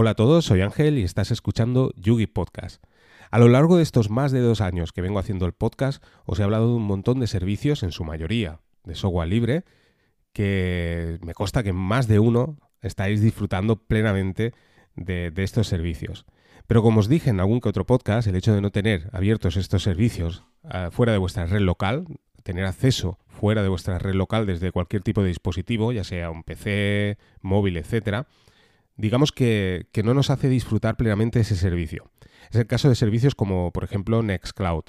Hola a todos, soy Ángel y estás escuchando Yugi Podcast. A lo largo de estos más de dos años que vengo haciendo el podcast, os he hablado de un montón de servicios, en su mayoría de software libre, que me consta que más de uno estáis disfrutando plenamente de, estos servicios. Pero como os dije en algún que otro podcast, el hecho de no tener abiertos estos servicios ah, fuera de vuestra red local, tener acceso fuera de vuestra red local desde cualquier tipo de dispositivo, ya sea un PC, móvil, etcétera, digamos que, no nos hace disfrutar plenamente ese servicio. Es el caso de servicios como, por ejemplo, Nextcloud.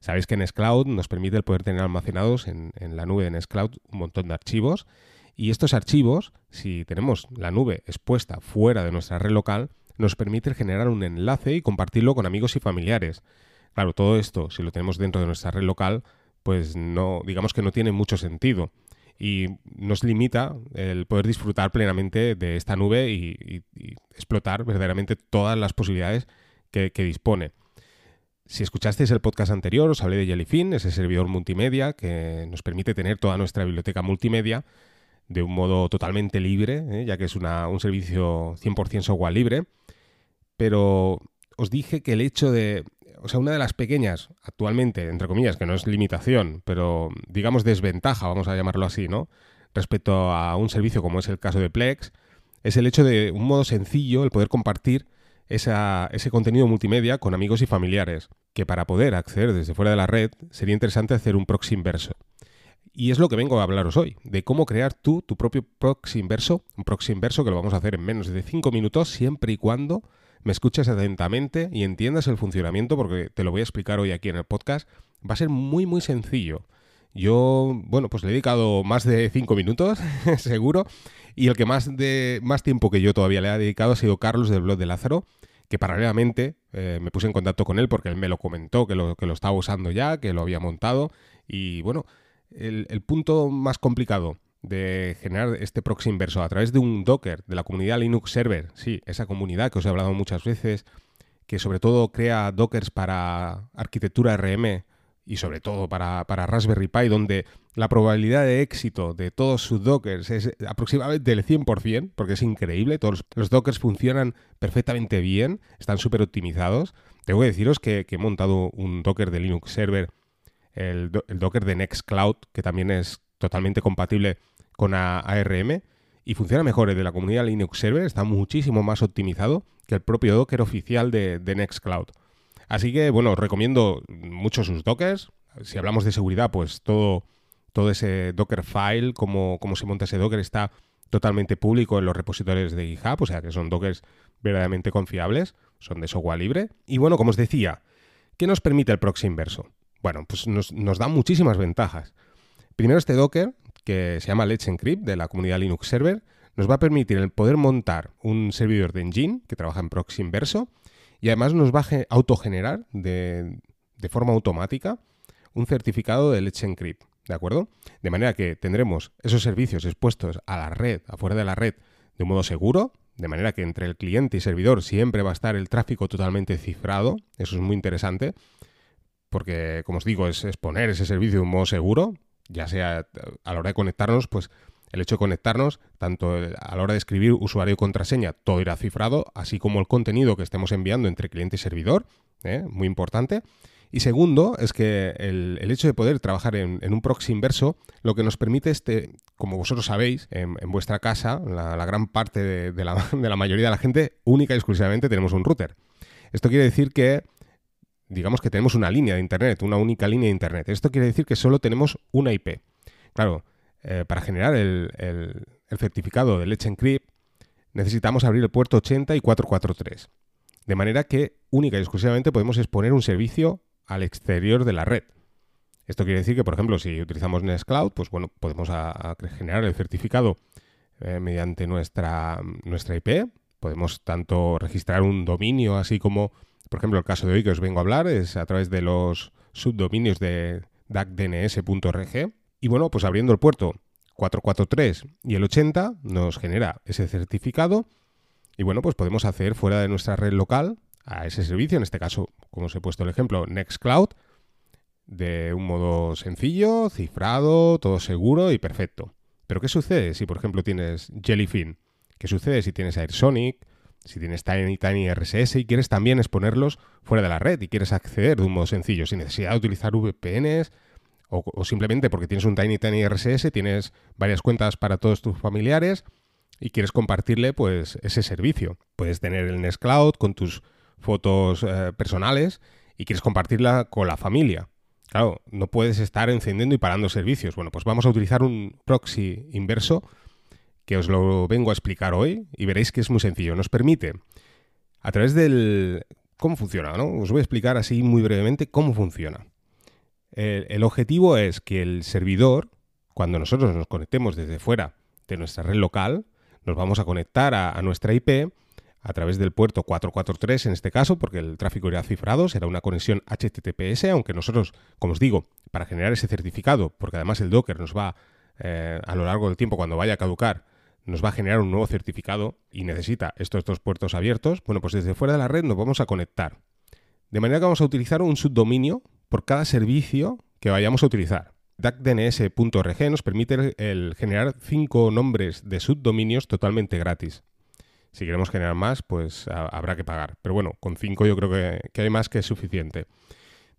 Sabéis que Nextcloud nos permite el poder tener almacenados en, la nube de Nextcloud un montón de archivos y estos archivos, si tenemos la nube expuesta fuera de nuestra red local, nos permite generar un enlace y compartirlo con amigos y familiares. Claro, todo esto, si lo tenemos dentro de nuestra red local, pues no, digamos que no tiene mucho sentido y nos limita el poder disfrutar plenamente de esta nube y, explotar verdaderamente todas las posibilidades que, dispone. Si escuchasteis el podcast anterior, os hablé de Jellyfin, ese servidor multimedia que nos permite tener toda nuestra biblioteca multimedia de un modo totalmente libre, ¿eh? ya que es un servicio 100% software libre. Pero os dije que el hecho de o sea, una de las pequeñas, actualmente, entre comillas, que no es limitación, pero digamos desventaja, vamos a llamarlo así, ¿no? Respecto a un servicio como es el caso de Plex, es el hecho de un modo sencillo el poder compartir ese contenido multimedia con amigos y familiares, que para poder acceder desde fuera de la red sería interesante hacer un proxy inverso. Y es lo que vengo a hablaros hoy, de cómo crear tú tu propio proxy inverso, un proxy inverso que lo vamos a hacer en menos de 5 minutos siempre y cuando me escuches atentamente y entiendas el funcionamiento, porque te lo voy a explicar hoy aquí en el podcast, va a ser muy, muy sencillo. Yo, bueno, pues le he dedicado más de cinco minutos, seguro, y el que más, de, más tiempo que yo todavía le he dedicado ha sido Carlos del blog de Lázaro, que paralelamente eh, me puse en contacto con él porque él me lo comentó, que lo, que lo estaba usando ya, que lo había montado, y bueno, el punto más complicado de generar este proxy inverso a través de un Docker, de la comunidad Linux Server, sí, esa comunidad que os he hablado muchas veces, que sobre todo crea Dockers para arquitectura RM y sobre todo para, Raspberry Pi, donde la probabilidad de éxito de todos sus Dockers es aproximadamente del 100%, porque es increíble, todos los Dockers funcionan perfectamente bien, están súper optimizados. Tengo que deciros que, he montado un Docker de Linux Server, el, el Docker de Nextcloud, que también es totalmente compatible con ARM y funciona mejor. El de la comunidad Linux Server está muchísimo más optimizado que el propio Docker oficial de, Nextcloud. Así que, bueno, os recomiendo mucho sus Dockers. Si hablamos de seguridad, pues todo, todo ese Docker file, cómo, cómo se monta ese Docker, está totalmente público en los repositorios de GitHub, o sea que son Dockers verdaderamente confiables, son de software libre. Y bueno, como os decía, ¿qué nos permite el proxy inverso? Bueno, pues nos, nos da muchísimas ventajas. Primero este Docker que se llama Let's Encrypt de la comunidad Linux Server, nos va a permitir el poder montar un servidor de engine que trabaja en proxy inverso y además nos va a autogenerar de, de forma automática un certificado de Let's Encrypt, ¿de acuerdo? De manera que tendremos esos servicios expuestos a la red, afuera de la red, de un modo seguro, de manera que entre el cliente y servidor siempre va a estar el tráfico totalmente cifrado, eso es muy interesante, porque como os digo, es exponer ese servicio de un modo seguro, ya sea a la hora de conectarnos, pues el hecho de conectarnos, tanto a la hora de escribir usuario y contraseña, todo irá cifrado, así como el contenido que estemos enviando entre cliente y servidor, ¿eh? muy importante. Y segundo, es que el, hecho de poder trabajar en, un proxy inverso, lo que nos permite este, como vosotros sabéis, en, vuestra casa, la, gran parte de, la, de la mayoría de la gente, única y exclusivamente tenemos un router. Esto quiere decir que digamos que tenemos una línea de Internet, una única línea de Internet. Esto quiere decir que solo tenemos una IP. Claro, eh, para generar el, certificado de Let's Encrypt necesitamos abrir el puerto 80 y 443. De manera que única y exclusivamente podemos exponer un servicio al exterior de la red. Esto quiere decir que, por ejemplo, si utilizamos Nextcloud, pues bueno, podemos generar el certificado eh, mediante nuestra, nuestra IP. Podemos tanto registrar un dominio así como por ejemplo, el caso de hoy que os vengo a hablar es a través de los subdominios de dacdns.org. Y bueno, pues abriendo el puerto 443 y el 80 nos genera ese certificado. Y bueno, pues podemos hacer fuera de nuestra red local a ese servicio, en este caso, como os he puesto el ejemplo, Nextcloud, de un modo sencillo, cifrado, todo seguro y perfecto. Pero ¿qué sucede si, por ejemplo, tienes Jellyfin? ¿Qué sucede si tienes AirSonic? Si tienes Tiny Tiny RSS y quieres también exponerlos fuera de la red y quieres acceder de un modo sencillo, sin necesidad de utilizar VPNs o, simplemente porque tienes un Tiny Tiny RSS, tienes varias cuentas para todos tus familiares y quieres compartirle pues ese servicio. Puedes tener el Nextcloud con tus fotos eh, personales y quieres compartirla con la familia. Claro, no puedes estar encendiendo y parando servicios. Bueno, pues vamos a utilizar un proxy inverso que os lo vengo a explicar hoy y veréis que es muy sencillo. Nos permite, a través del... ¿Cómo funciona? ¿no? Os voy a explicar así muy brevemente cómo funciona. El, objetivo es que el servidor, cuando nosotros nos conectemos desde fuera de nuestra red local, nos vamos a conectar a, nuestra IP a través del puerto 443 en este caso, porque el tráfico era cifrado, será una conexión HTTPS, aunque nosotros, como os digo, para generar ese certificado, porque además el Docker nos va eh, a lo largo del tiempo, cuando vaya a caducar, nos va a generar un nuevo certificado y necesita estos dos puertos abiertos, bueno, pues desde fuera de la red nos vamos a conectar. De manera que vamos a utilizar un subdominio por cada servicio que vayamos a utilizar. DACDNS.org nos permite el generar cinco nombres de subdominios totalmente gratis. Si queremos generar más, pues habrá que pagar. Pero bueno, con cinco yo creo que, hay más que suficiente.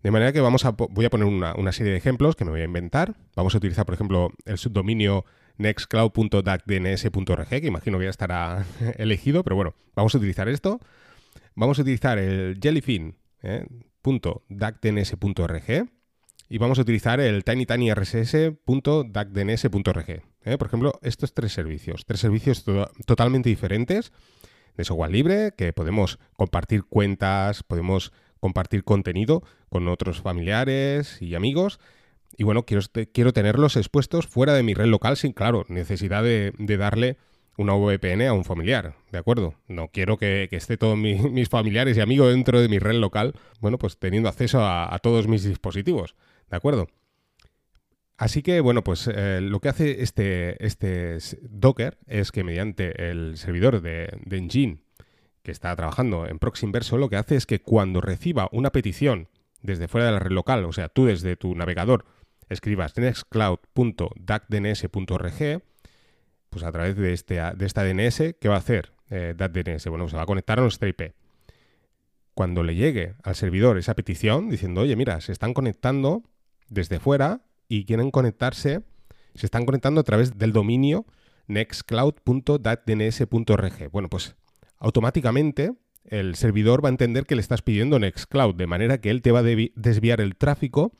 De manera que vamos a, voy a poner una, una, serie de ejemplos que me voy a inventar. Vamos a utilizar, por ejemplo, el subdominio nextcloud.dacdns.org, que imagino que ya estará elegido, pero bueno, vamos a utilizar esto. Vamos a utilizar el jellyfin.dacdns.org eh, y vamos a utilizar el tinytinyrss.dacdns.org. Eh. Por ejemplo, estos tres servicios, tres servicios totalmente diferentes de software libre, que podemos compartir cuentas, podemos compartir contenido con otros familiares y amigos y bueno, quiero, quiero tenerlos expuestos fuera de mi red local sin, claro, necesidad de, darle una VPN a un familiar, ¿de acuerdo? No quiero que, esté todos mis familiares y amigos dentro de mi red local, bueno, pues teniendo acceso a, todos mis dispositivos, ¿de acuerdo? Así que, bueno, pues eh, lo que hace este, este Docker es que mediante el servidor de, de Engine que está trabajando en Proxy Inverso, lo que hace es que cuando reciba una petición desde fuera de la red local, o sea, tú desde tu navegador escribas nextcloud.dacdns.org, pues a través de, este, de esta DNS, ¿qué va a hacer eh? Bueno, se va a conectar a nuestra IP. Cuando le llegue al servidor esa petición diciendo, oye, mira, se están conectando desde fuera y quieren conectarse, se están conectando a través del dominio nextcloud.datdns.org. Bueno, pues automáticamente el servidor va a entender que le estás pidiendo Nextcloud, de manera que él te va a desviar el tráfico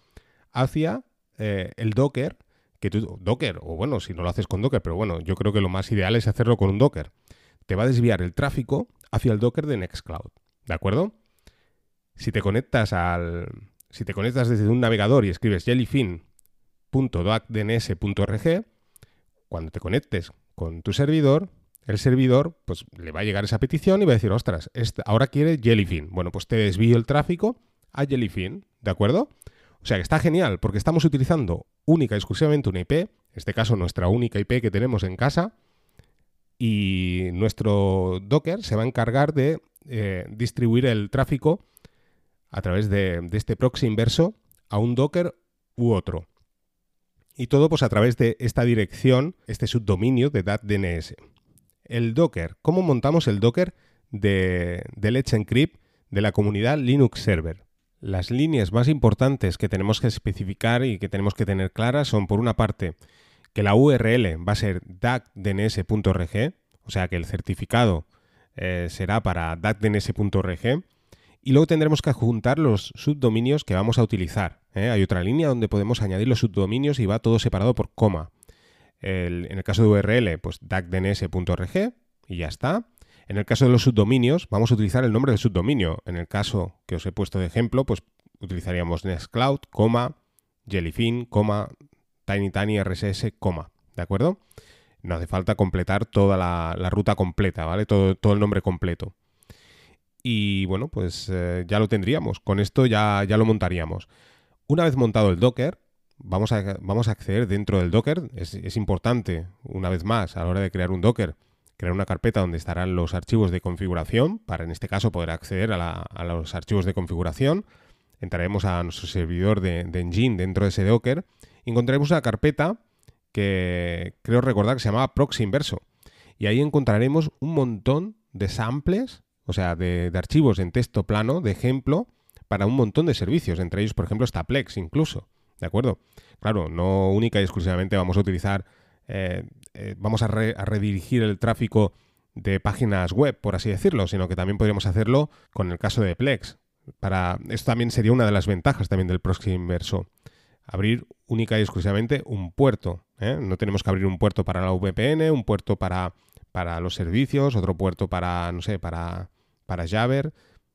hacia eh, el Docker, que tú, Docker, o bueno, si no lo haces con Docker, pero bueno, yo creo que lo más ideal es hacerlo con un Docker. Te va a desviar el tráfico hacia el Docker de Nextcloud, ¿de acuerdo? Si te conectas al si te conectas desde un navegador y escribes jellyfin.dockdns.org, cuando te conectes con tu servidor, el servidor pues le va a llegar esa petición y va a decir, ostras, ahora quiere Jellyfin. Bueno, pues te desvío el tráfico a Jellyfin, ¿de acuerdo? O sea que está genial porque estamos utilizando única y exclusivamente una IP, en este caso nuestra única IP que tenemos en casa, y nuestro Docker se va a encargar de eh, distribuir el tráfico a través de, este proxy inverso a un Docker u otro. Y todo pues a través de esta dirección, este subdominio de DAT-DNS. El Docker, ¿cómo montamos el Docker de, de Let's Encrypt de la comunidad Linux Server? Las líneas más importantes que tenemos que especificar y que tenemos que tener claras son, por una parte, que la URL va a ser dacdns.org, o sea que el certificado eh, será para dacdns.org, y luego tendremos que adjuntar los subdominios que vamos a utilizar. ¿eh? Hay otra línea donde podemos añadir los subdominios y va todo separado por coma. en el caso de URL, pues dacdns.org y ya está. En el caso de los subdominios, vamos a utilizar el nombre del subdominio. En el caso que os he puesto de ejemplo, pues utilizaríamos Nextcloud, Jellyfin, TinyTinyRSS, ¿de acuerdo? No hace falta completar toda la, ruta completa, ¿vale? Todo, el nombre completo. Y bueno, pues eh, ya lo tendríamos. Con esto ya, ya lo montaríamos. Una vez montado el Docker, vamos a, vamos a acceder dentro del Docker. Es importante, una vez más, a la hora de crear un Docker, crear una carpeta donde estarán los archivos de configuración, para en este caso poder acceder a, los archivos de configuración. Entraremos a nuestro servidor de, Engine dentro de ese Docker y encontraremos una carpeta que creo recordar que se llamaba Proxy Inverso. Y ahí encontraremos un montón de samples, o sea, de, archivos en texto plano, de ejemplo, para un montón de servicios. Entre ellos, por ejemplo, está Plex incluso. ¿De acuerdo? Claro, no única y exclusivamente vamos a utilizar, eh, eh, vamos a, redirigir el tráfico de páginas web, por así decirlo, sino que también podríamos hacerlo con el caso de Plex. Para, esto también sería una de las ventajas también del proxy inverso. Abrir única y exclusivamente un puerto. ¿eh? No tenemos que abrir un puerto para la VPN, un puerto para, para los servicios, otro puerto para, no sé, para, para Jabber.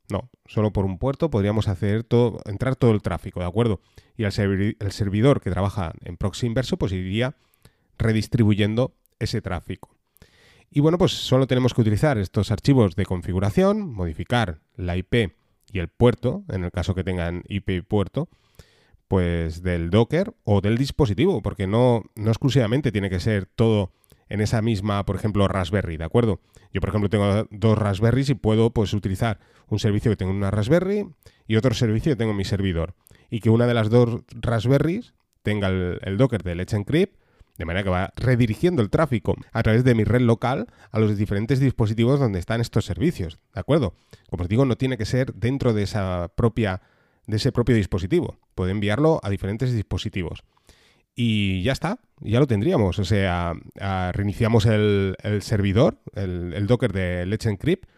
No, solo por un puerto podríamos hacer todo, entrar todo el tráfico, ¿de acuerdo? Y el, servidor que trabaja en proxy inverso, pues iría redistribuyendo ese tráfico. Y bueno, pues solo tenemos que utilizar estos archivos de configuración, modificar la IP y el puerto, en el caso que tengan IP y puerto, pues del Docker o del dispositivo, porque no, no exclusivamente tiene que ser todo en esa misma, por ejemplo, Raspberry, ¿de acuerdo? Yo, por ejemplo, tengo dos Raspberries y puedo pues utilizar un servicio que tengo en una Raspberry y otro servicio que tengo en mi servidor. Y que una de las dos Raspberries tenga el, Docker de Let's Encrypt, de manera que va redirigiendo el tráfico a través de mi red local a los diferentes dispositivos donde están estos servicios, ¿de acuerdo? Como os digo, no tiene que ser dentro de esa propia de ese propio dispositivo. Puede enviarlo a diferentes dispositivos y ya está, ya lo tendríamos. O sea, reiniciamos el, servidor, el, Docker de Let's Encrypt.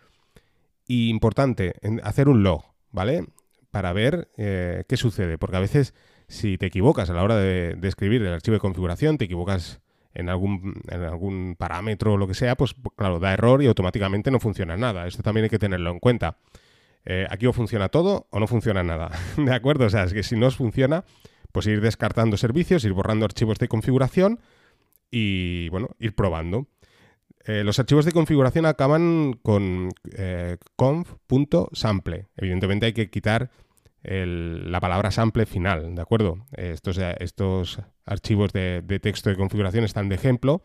Y importante, hacer un log, ¿vale? Para ver eh, qué sucede. Porque a veces, si te equivocas a la hora de, escribir el archivo de configuración, te equivocas en algún, en algún parámetro o lo que sea, pues claro, da error y automáticamente no funciona nada. Esto también hay que tenerlo en cuenta. Eh, aquí o funciona todo o no funciona nada. ¿De acuerdo? O sea, es que si no funciona, pues ir descartando servicios, ir borrando archivos de configuración y, bueno, ir probando. Eh, los archivos de configuración acaban con eh, conf.sample. Evidentemente hay que quitar la palabra sample final, ¿de acuerdo? Estos, estos archivos de, texto de configuración están de ejemplo,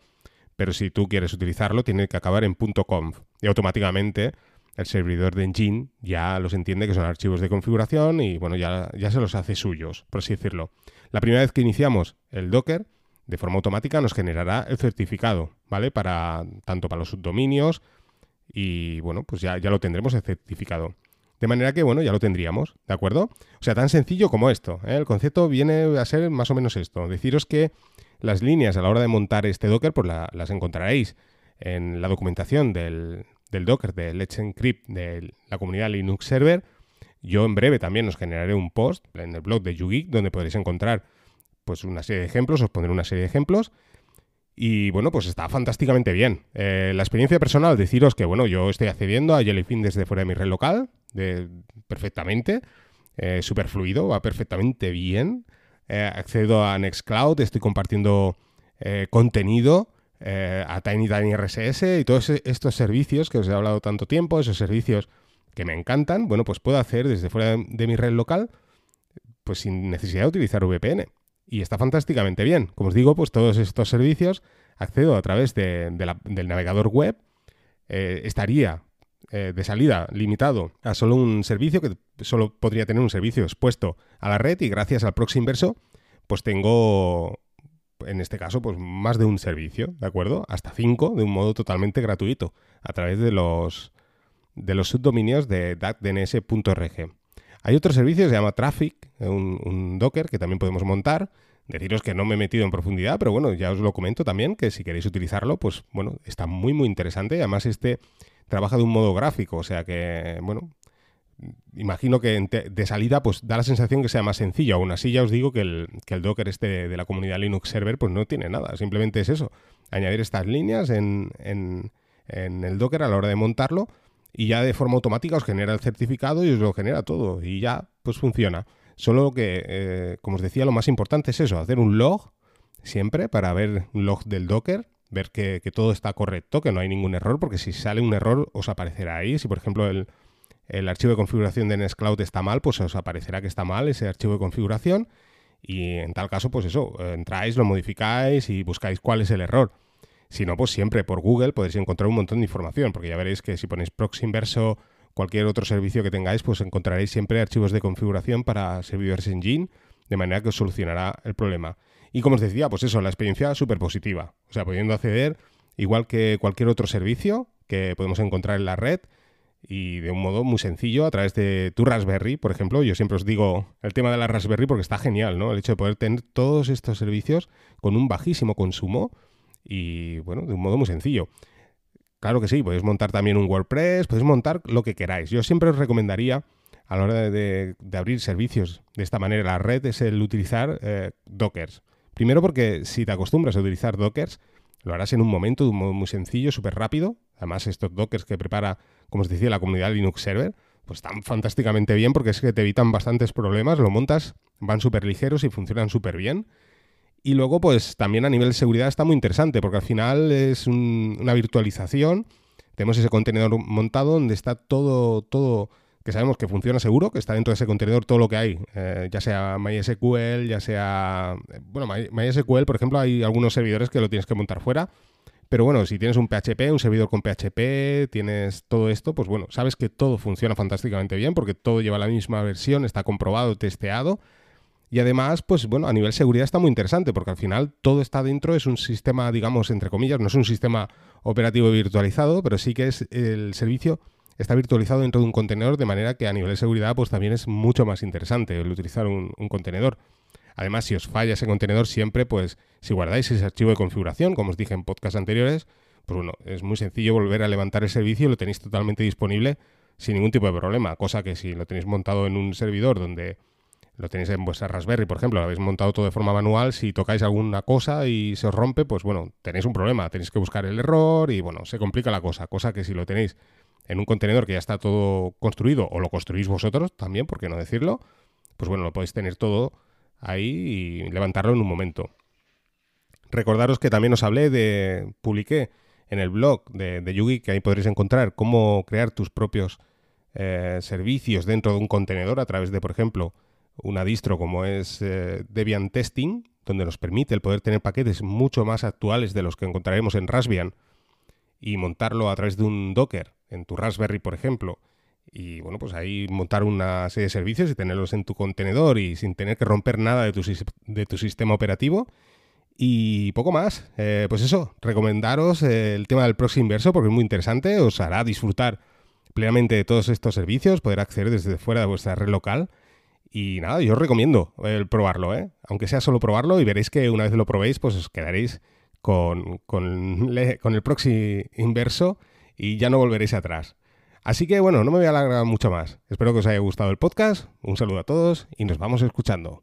pero si tú quieres utilizarlo, tiene que acabar en .conf y automáticamente el servidor de Engine ya los entiende que son archivos de configuración y bueno, ya, ya se los hace suyos, por así decirlo. La primera vez que iniciamos el Docker, de forma automática nos generará el certificado, ¿vale? Para, tanto para los subdominios y bueno, pues ya, ya lo tendremos el certificado. De manera que, bueno, ya lo tendríamos, ¿de acuerdo? O sea, tan sencillo como esto. ¿eh? El concepto viene a ser más o menos esto. Deciros que las líneas a la hora de montar este Docker, pues las encontraréis en la documentación del, Docker de Let's Encrypt de la comunidad Linux Server. Yo en breve también os generaré un post en el blog de YouGeek donde podréis encontrar pues una serie de ejemplos, os pondré una serie de ejemplos. Y bueno, pues está fantásticamente bien. Eh, la experiencia personal, deciros que bueno, yo estoy accediendo a Jellyfin desde fuera de mi red local, perfectamente, eh, súper fluido, va perfectamente bien. Eh, accedo a Nextcloud, estoy compartiendo contenido eh, a Tiny Tiny RSS y todos e-, estos servicios que os he hablado tanto tiempo, esos servicios que me encantan, bueno, pues puedo hacer desde fuera de, mi red local, pues sin necesidad de utilizar VPN. Y está fantásticamente bien. Como os digo, pues todos estos servicios accedo a través del navegador web. Eh, estaría eh, de salida limitado a solo un servicio, que solo podría tener un servicio expuesto a la red y gracias al proxy inverso, pues tengo en este caso, pues más de un servicio, ¿de acuerdo? Hasta cinco de un modo totalmente gratuito a través de los, de los subdominios de datdns.org. Hay otro servicio, se llama Traffic, un, Docker que también podemos montar. Deciros que no me he metido en profundidad, pero bueno, ya os lo comento también, que si queréis utilizarlo, pues bueno, está muy muy interesante. Además, este trabaja de un modo gráfico, o sea que, bueno, imagino que de salida pues da la sensación que sea más sencillo. Aún así ya os digo que el, Docker este de, la comunidad Linux Server pues no tiene nada. Simplemente es eso. Añadir estas líneas en, el Docker a la hora de montarlo y ya de forma automática os genera el certificado y os lo genera todo. Y ya pues funciona. Solo que, eh, como os decía, lo más importante es eso, hacer un log siempre para ver un log del Docker ver que, todo está correcto, que no hay ningún error, porque si sale un error os aparecerá ahí. Si por ejemplo el, el archivo de configuración de Nextcloud está mal, pues os aparecerá que está mal ese archivo de configuración y en tal caso, pues eso, entráis, lo modificáis y buscáis cuál es el error. Si no, pues siempre por Google podéis encontrar un montón de información, porque ya veréis que si ponéis proxy inverso, cualquier otro servicio que tengáis, pues encontraréis siempre archivos de configuración para servidores Engine, de manera que os solucionará el problema. Y como os decía, pues eso, la experiencia súper positiva. O sea, pudiendo acceder, igual que cualquier otro servicio, que podemos encontrar en la red y de un modo muy sencillo a través de tu Raspberry, por ejemplo. Yo siempre os digo el tema de la Raspberry porque está genial, ¿no? El hecho de poder tener todos estos servicios con un bajísimo consumo y, bueno, de un modo muy sencillo. Claro que sí, podéis montar también un WordPress, podéis montar lo que queráis. Yo siempre os recomendaría a la hora de, abrir servicios de esta manera la red es el utilizar eh, Dockers. Primero porque si te acostumbras a utilizar Dockers, lo harás en un momento de un modo muy sencillo, súper rápido. Además, estos Dockers que prepara, como os decía, la comunidad Linux Server, pues están fantásticamente bien porque es que te evitan bastantes problemas. Lo montas, van súper ligeros y funcionan súper bien. Y luego, pues también a nivel de seguridad está muy interesante porque al final es una virtualización. Tenemos ese contenedor montado donde está todo, todo que sabemos que funciona seguro, que está dentro de ese contenedor todo lo que hay, eh, ya sea MySQL, ya sea... Bueno, MySQL, por ejemplo, hay algunos servidores que lo tienes que montar fuera, pero bueno, si tienes un PHP, un servidor con PHP, tienes todo esto, pues bueno, sabes que todo funciona fantásticamente bien porque todo lleva la misma versión, está comprobado, testeado. Y además, pues bueno, a nivel seguridad está muy interesante porque al final todo está dentro, es un sistema, digamos, entre comillas, no es un sistema operativo virtualizado, pero sí que es el servicio está virtualizado dentro de un contenedor, de manera que a nivel de seguridad pues también es mucho más interesante el utilizar un, contenedor. Además, si os falla ese contenedor, siempre, pues, si guardáis ese archivo de configuración, como os dije en podcasts anteriores, pues bueno, es muy sencillo volver a levantar el servicio y lo tenéis totalmente disponible sin ningún tipo de problema. Cosa que si lo tenéis montado en un servidor donde lo tenéis en vuestra Raspberry, por ejemplo, lo habéis montado todo de forma manual, si tocáis alguna cosa y se os rompe, pues bueno, tenéis un problema, tenéis que buscar el error y bueno, se complica la cosa. Cosa que si lo tenéis en un contenedor que ya está todo construido o lo construís vosotros también, por qué no decirlo, pues bueno, lo podéis tener todo ahí y levantarlo en un momento. Recordaros que también os hablé de, publiqué en el blog de, Yugi, que ahí podréis encontrar cómo crear tus propios eh, servicios dentro de un contenedor a través de, por ejemplo, una distro como es eh, Debian Testing, donde nos permite el poder tener paquetes mucho más actuales de los que encontraremos en Raspbian y montarlo a través de un Docker en tu Raspberry, por ejemplo, y bueno, pues ahí montar una serie de servicios y tenerlos en tu contenedor y sin tener que romper nada de tu, de tu sistema operativo. Y poco más. Eh, pues eso, recomendaros el tema del proxy inverso porque es muy interesante, os hará disfrutar plenamente de todos estos servicios, poder acceder desde fuera de vuestra red local. Y nada, yo os recomiendo el probarlo, ¿eh? aunque sea solo probarlo y veréis que una vez lo probéis, pues os quedaréis con, con, con el proxy inverso y ya no volveréis atrás. Así que bueno, no me voy a alargar mucho más. Espero que os haya gustado el podcast. Un saludo a todos y nos vamos escuchando.